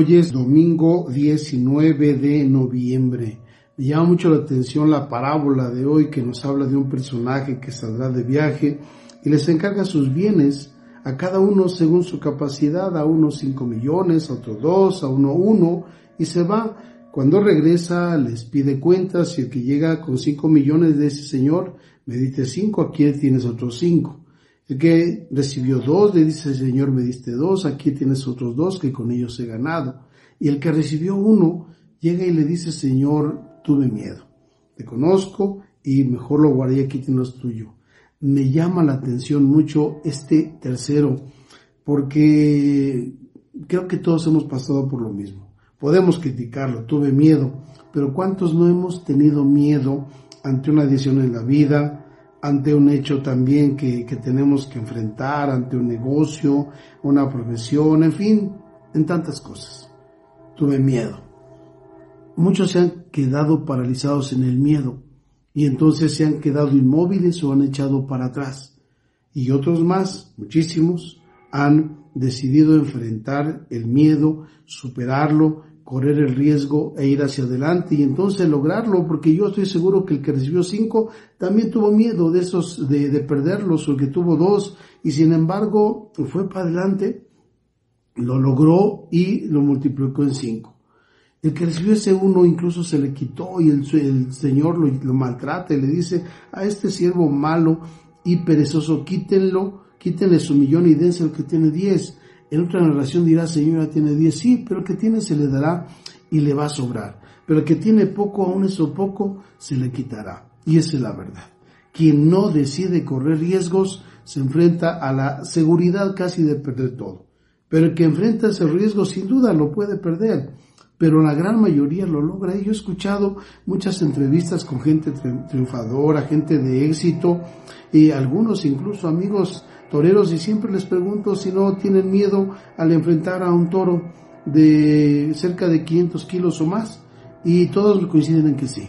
Hoy es domingo 19 de noviembre. Me llama mucho la atención la parábola de hoy que nos habla de un personaje que saldrá de viaje y les encarga sus bienes a cada uno según su capacidad, a uno cinco millones, a otro dos, a uno uno, y se va. Cuando regresa les pide cuentas y el que llega con cinco millones de ese señor me dice cinco, aquí tienes otros cinco. El que recibió dos le dice, Señor, me diste dos, aquí tienes otros dos que con ellos he ganado. Y el que recibió uno llega y le dice, Señor, tuve miedo. Te conozco y mejor lo guardé, aquí tienes tuyo. Me llama la atención mucho este tercero, porque creo que todos hemos pasado por lo mismo. Podemos criticarlo, tuve miedo, pero ¿cuántos no hemos tenido miedo ante una decisión en la vida, ante un hecho también que, que, tenemos que enfrentar, ante un negocio, una profesión, en fin, en tantas cosas. Tuve miedo. Muchos se han quedado paralizados en el miedo y entonces se han quedado inmóviles o han echado para atrás. Y otros más, muchísimos, han decidido enfrentar el miedo, superarlo, correr el riesgo e ir hacia adelante y entonces lograrlo, porque yo estoy seguro que el que recibió cinco también tuvo miedo de esos, de, de perderlos, o el que tuvo dos, y sin embargo fue para adelante, lo logró y lo multiplicó en cinco. El que recibió ese uno incluso se le quitó y el, el Señor lo, lo maltrata y le dice a este siervo malo y perezoso, quítenlo, quítenle su millón y dense el que tiene diez en otra narración dirá, Señora, tiene diez, sí, pero el que tiene se le dará y le va a sobrar. Pero el que tiene poco, aún eso poco, se le quitará. Y esa es la verdad. Quien no decide correr riesgos se enfrenta a la seguridad casi de perder todo. Pero el que enfrenta ese riesgo sin duda lo puede perder. Pero la gran mayoría lo logra. Y yo he escuchado muchas entrevistas con gente triunfadora, gente de éxito, y algunos incluso amigos toreros y siempre les pregunto si no tienen miedo al enfrentar a un toro de cerca de 500 kilos o más y todos coinciden en que sí,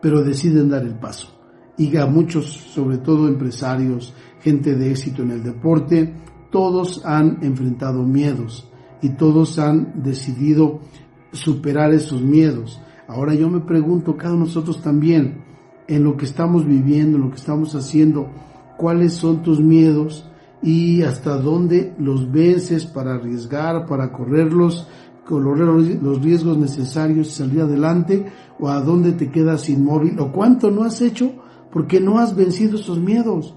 pero deciden dar el paso. Y a muchos, sobre todo empresarios, gente de éxito en el deporte, todos han enfrentado miedos y todos han decidido superar esos miedos. Ahora yo me pregunto, cada uno de nosotros también, en lo que estamos viviendo, en lo que estamos haciendo, cuáles son tus miedos y hasta dónde los vences para arriesgar, para correrlos, correr los riesgos necesarios y salir adelante, o a dónde te quedas inmóvil, o cuánto no has hecho porque no has vencido esos miedos.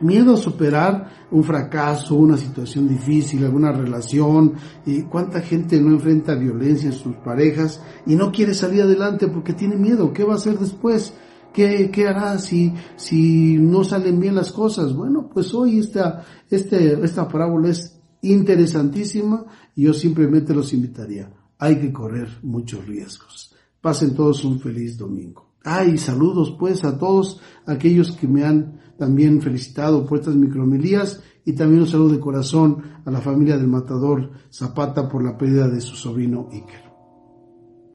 Miedo a superar un fracaso, una situación difícil, alguna relación, y cuánta gente no enfrenta violencia en sus parejas y no quiere salir adelante porque tiene miedo, ¿qué va a hacer después? ¿Qué, hará si, si no salen bien las cosas? Bueno, pues hoy esta, este, esta parábola es interesantísima y yo simplemente los invitaría. Hay que correr muchos riesgos. Pasen todos un feliz domingo. Ay, saludos pues a todos aquellos que me han también felicitado por estas micromilías y también un saludo de corazón a la familia del matador Zapata por la pérdida de su sobrino Iker.